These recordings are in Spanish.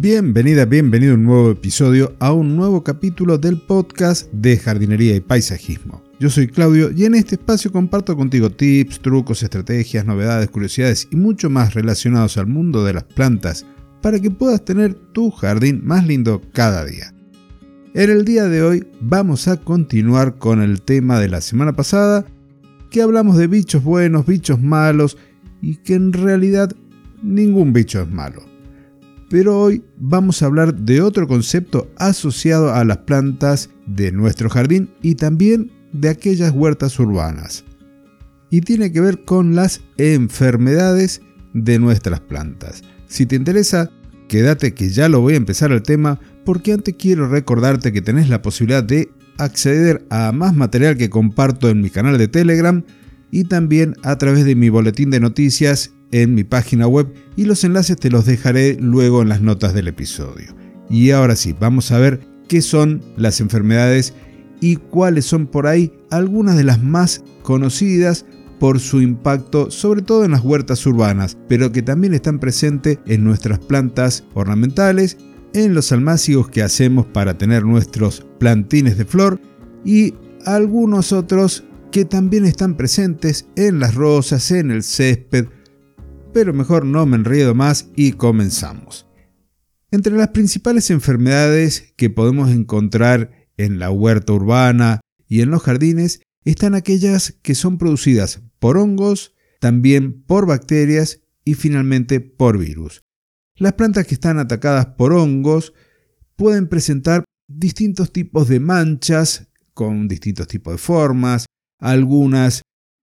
Bienvenida, bienvenido a un nuevo episodio, a un nuevo capítulo del podcast de jardinería y paisajismo. Yo soy Claudio y en este espacio comparto contigo tips, trucos, estrategias, novedades, curiosidades y mucho más relacionados al mundo de las plantas para que puedas tener tu jardín más lindo cada día. En el día de hoy vamos a continuar con el tema de la semana pasada, que hablamos de bichos buenos, bichos malos y que en realidad ningún bicho es malo pero hoy vamos a hablar de otro concepto asociado a las plantas de nuestro jardín y también de aquellas huertas urbanas. Y tiene que ver con las enfermedades de nuestras plantas. Si te interesa, quédate que ya lo voy a empezar el tema porque antes quiero recordarte que tenés la posibilidad de acceder a más material que comparto en mi canal de Telegram y también a través de mi boletín de noticias en mi página web y los enlaces te los dejaré luego en las notas del episodio. Y ahora sí, vamos a ver qué son las enfermedades y cuáles son por ahí algunas de las más conocidas por su impacto, sobre todo en las huertas urbanas, pero que también están presentes en nuestras plantas ornamentales, en los almácigos que hacemos para tener nuestros plantines de flor y algunos otros que también están presentes en las rosas, en el césped, pero mejor no me enredo más y comenzamos. Entre las principales enfermedades que podemos encontrar en la huerta urbana y en los jardines están aquellas que son producidas por hongos, también por bacterias y finalmente por virus. Las plantas que están atacadas por hongos pueden presentar distintos tipos de manchas con distintos tipos de formas, algunas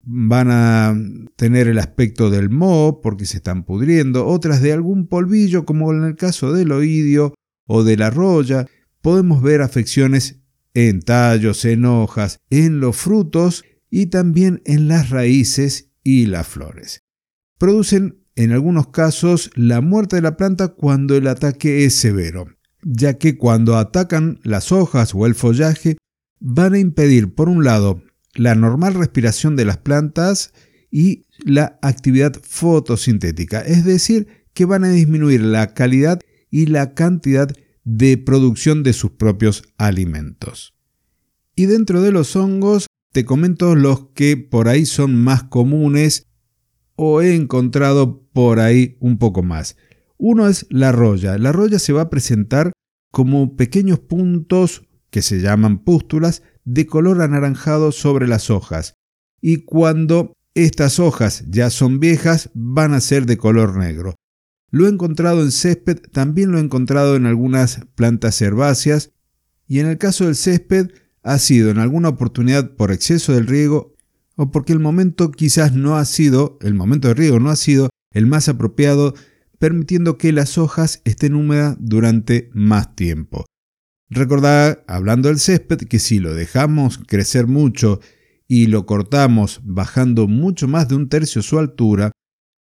van a tener el aspecto del moho porque se están pudriendo, otras de algún polvillo como en el caso del oidio o de la roya. Podemos ver afecciones en tallos, en hojas, en los frutos y también en las raíces y las flores. Producen en algunos casos la muerte de la planta cuando el ataque es severo, ya que cuando atacan las hojas o el follaje van a impedir por un lado la normal respiración de las plantas y la actividad fotosintética, es decir, que van a disminuir la calidad y la cantidad de producción de sus propios alimentos. Y dentro de los hongos, te comento los que por ahí son más comunes o he encontrado por ahí un poco más. Uno es la roya. La roya se va a presentar como pequeños puntos que se llaman pústulas de color anaranjado sobre las hojas y cuando estas hojas ya son viejas van a ser de color negro. Lo he encontrado en césped, también lo he encontrado en algunas plantas herbáceas y en el caso del césped ha sido en alguna oportunidad por exceso del riego o porque el momento quizás no ha sido, el momento de riego no ha sido el más apropiado, permitiendo que las hojas estén húmedas durante más tiempo. Recordad, hablando del césped, que si lo dejamos crecer mucho y lo cortamos bajando mucho más de un tercio su altura,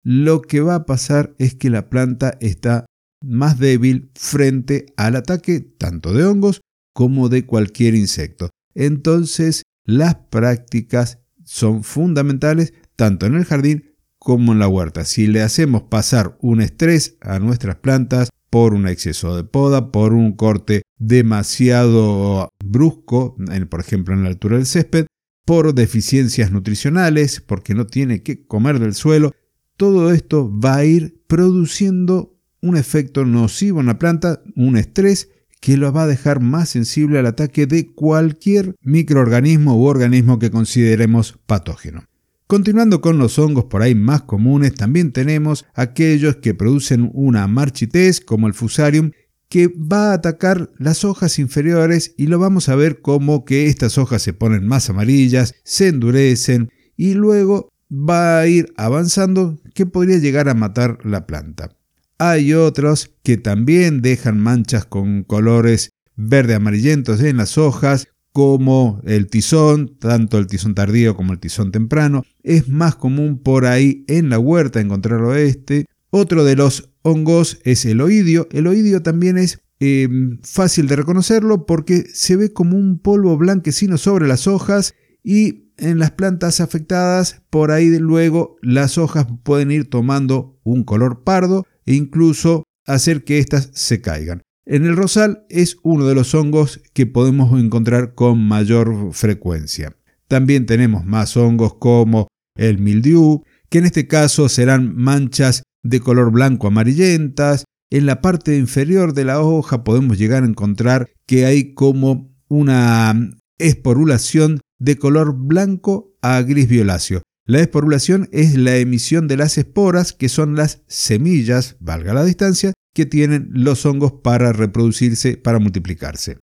lo que va a pasar es que la planta está más débil frente al ataque tanto de hongos como de cualquier insecto. Entonces, las prácticas son fundamentales tanto en el jardín como en la huerta. Si le hacemos pasar un estrés a nuestras plantas, por un exceso de poda, por un corte demasiado brusco, por ejemplo en la altura del césped, por deficiencias nutricionales, porque no tiene que comer del suelo. Todo esto va a ir produciendo un efecto nocivo en la planta, un estrés que lo va a dejar más sensible al ataque de cualquier microorganismo u organismo que consideremos patógeno. Continuando con los hongos por ahí más comunes, también tenemos aquellos que producen una marchitez como el fusarium que va a atacar las hojas inferiores y lo vamos a ver como que estas hojas se ponen más amarillas, se endurecen y luego va a ir avanzando que podría llegar a matar la planta. Hay otros que también dejan manchas con colores verde amarillentos en las hojas, como el tizón, tanto el tizón tardío como el tizón temprano. Es más común por ahí en la huerta encontrarlo este. Otro de los hongos es el oidio. El oidio también es em, fácil de reconocerlo porque se ve como un polvo blanquecino sobre las hojas y en las plantas afectadas por ahí luego las hojas pueden ir tomando un color pardo e incluso hacer que éstas se caigan. En el rosal es uno de los hongos que podemos encontrar con mayor frecuencia. También tenemos más hongos como el mildiu, que en este caso serán manchas de color blanco amarillentas. En la parte inferior de la hoja podemos llegar a encontrar que hay como una esporulación de color blanco a gris violáceo. La esporulación es la emisión de las esporas, que son las semillas, valga la distancia, que tienen los hongos para reproducirse, para multiplicarse.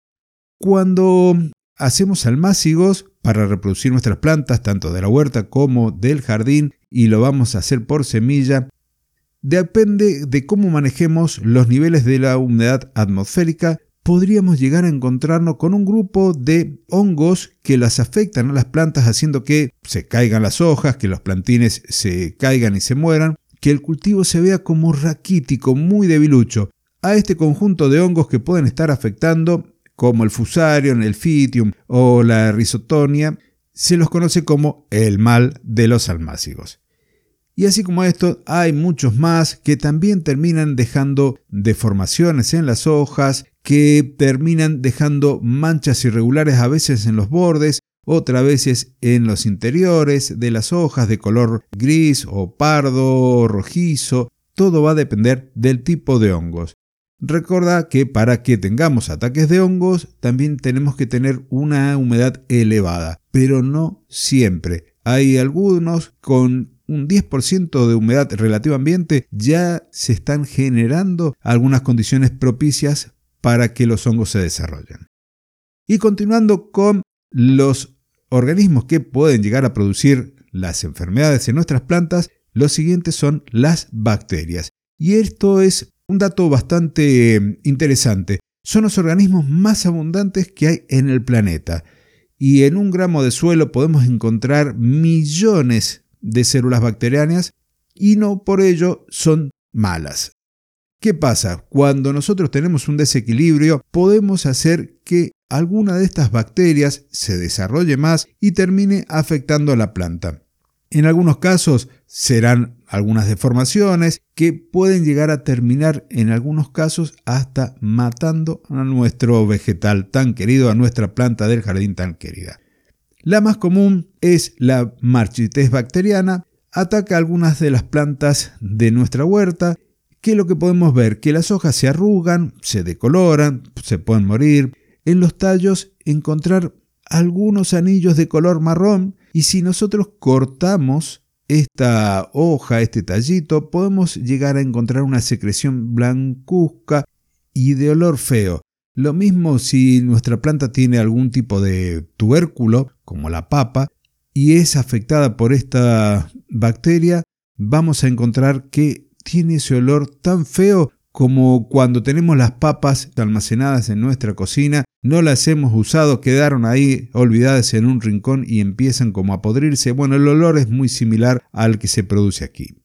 Cuando hacemos almácigos para reproducir nuestras plantas, tanto de la huerta como del jardín, y lo vamos a hacer por semilla, depende de cómo manejemos los niveles de la humedad atmosférica, podríamos llegar a encontrarnos con un grupo de hongos que las afectan a las plantas haciendo que se caigan las hojas, que los plantines se caigan y se mueran, que el cultivo se vea como raquítico, muy debilucho. A este conjunto de hongos que pueden estar afectando, como el fusarium, el fitium o la risotonia, se los conoce como el mal de los almácigos. Y así como esto, hay muchos más que también terminan dejando deformaciones en las hojas, que terminan dejando manchas irregulares a veces en los bordes, otras veces en los interiores de las hojas de color gris o pardo o rojizo. Todo va a depender del tipo de hongos. Recuerda que para que tengamos ataques de hongos también tenemos que tener una humedad elevada, pero no siempre. Hay algunos con un 10% de humedad relativa ambiente ya se están generando algunas condiciones propicias para que los hongos se desarrollen. Y continuando con los organismos que pueden llegar a producir las enfermedades en nuestras plantas, los siguientes son las bacterias. Y esto es un dato bastante eh, interesante. Son los organismos más abundantes que hay en el planeta. Y en un gramo de suelo podemos encontrar millones de células bacterianas y no por ello son malas. ¿Qué pasa? Cuando nosotros tenemos un desequilibrio, podemos hacer que alguna de estas bacterias se desarrolle más y termine afectando a la planta. En algunos casos serán algunas deformaciones que pueden llegar a terminar en algunos casos hasta matando a nuestro vegetal tan querido, a nuestra planta del jardín tan querida. La más común es la marchitez bacteriana, ataca algunas de las plantas de nuestra huerta que lo que podemos ver que las hojas se arrugan, se decoloran, se pueden morir. En los tallos encontrar algunos anillos de color marrón y si nosotros cortamos esta hoja, este tallito, podemos llegar a encontrar una secreción blancuzca y de olor feo. Lo mismo si nuestra planta tiene algún tipo de tubérculo, como la papa, y es afectada por esta bacteria, vamos a encontrar que tiene ese olor tan feo como cuando tenemos las papas almacenadas en nuestra cocina, no las hemos usado, quedaron ahí olvidadas en un rincón y empiezan como a podrirse. Bueno, el olor es muy similar al que se produce aquí.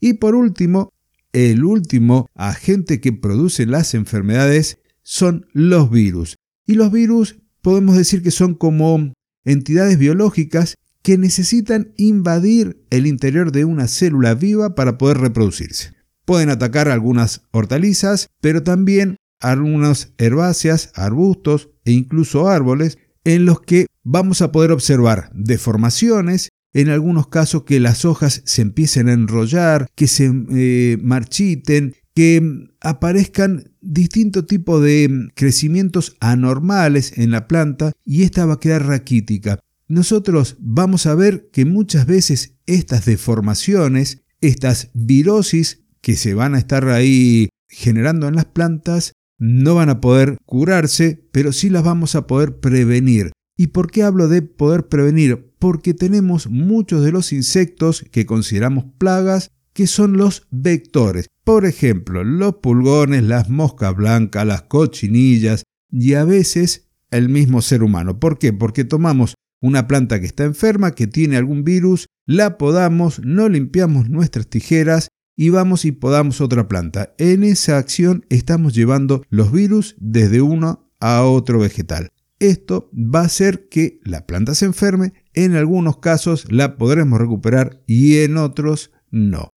Y por último, el último agente que produce las enfermedades son los virus. Y los virus podemos decir que son como entidades biológicas que necesitan invadir el interior de una célula viva para poder reproducirse. Pueden atacar algunas hortalizas, pero también algunas herbáceas, arbustos e incluso árboles en los que vamos a poder observar deformaciones, en algunos casos que las hojas se empiecen a enrollar, que se eh, marchiten, que aparezcan distintos tipos de crecimientos anormales en la planta y esta va a quedar raquítica nosotros vamos a ver que muchas veces estas deformaciones, estas virosis que se van a estar ahí generando en las plantas, no van a poder curarse, pero sí las vamos a poder prevenir. ¿Y por qué hablo de poder prevenir? Porque tenemos muchos de los insectos que consideramos plagas que son los vectores. Por ejemplo, los pulgones, las moscas blancas, las cochinillas y a veces el mismo ser humano. ¿Por qué? Porque tomamos una planta que está enferma, que tiene algún virus, la podamos, no limpiamos nuestras tijeras y vamos y podamos otra planta. En esa acción estamos llevando los virus desde uno a otro vegetal. Esto va a hacer que la planta se enferme, en algunos casos la podremos recuperar y en otros no.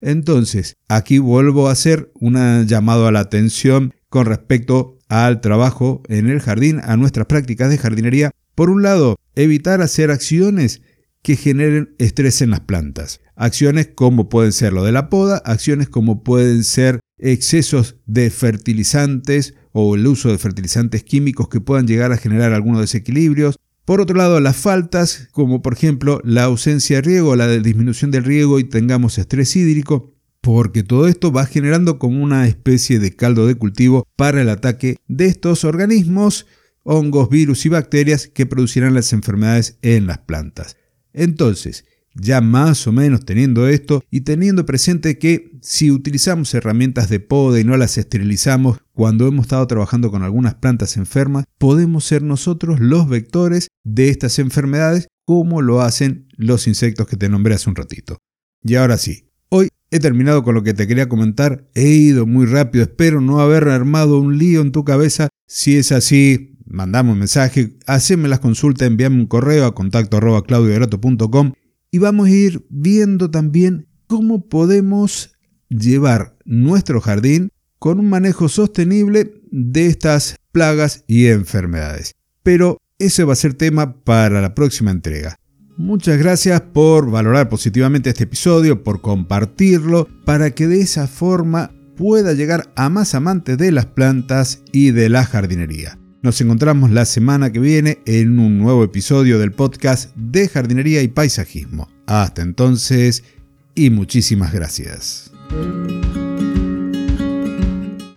Entonces, aquí vuelvo a hacer un llamado a la atención con respecto al trabajo en el jardín, a nuestras prácticas de jardinería. Por un lado, evitar hacer acciones que generen estrés en las plantas. Acciones como pueden ser lo de la poda, acciones como pueden ser excesos de fertilizantes o el uso de fertilizantes químicos que puedan llegar a generar algunos desequilibrios. Por otro lado, las faltas, como por ejemplo la ausencia de riego, la disminución del riego y tengamos estrés hídrico, porque todo esto va generando como una especie de caldo de cultivo para el ataque de estos organismos, hongos, virus y bacterias que producirán las enfermedades en las plantas. Entonces, ya más o menos teniendo esto y teniendo presente que si utilizamos herramientas de poda y no las esterilizamos cuando hemos estado trabajando con algunas plantas enfermas, podemos ser nosotros los vectores de estas enfermedades como lo hacen los insectos que te nombré hace un ratito. Y ahora sí, hoy he terminado con lo que te quería comentar, he ido muy rápido, espero no haber armado un lío en tu cabeza, si es así, mandame un mensaje, haceme las consultas, envíame un correo a contacto arroba y vamos a ir viendo también cómo podemos llevar nuestro jardín con un manejo sostenible de estas plagas y enfermedades. Pero ese va a ser tema para la próxima entrega. Muchas gracias por valorar positivamente este episodio, por compartirlo, para que de esa forma pueda llegar a más amantes de las plantas y de la jardinería. Nos encontramos la semana que viene en un nuevo episodio del podcast de jardinería y paisajismo. Hasta entonces y muchísimas gracias.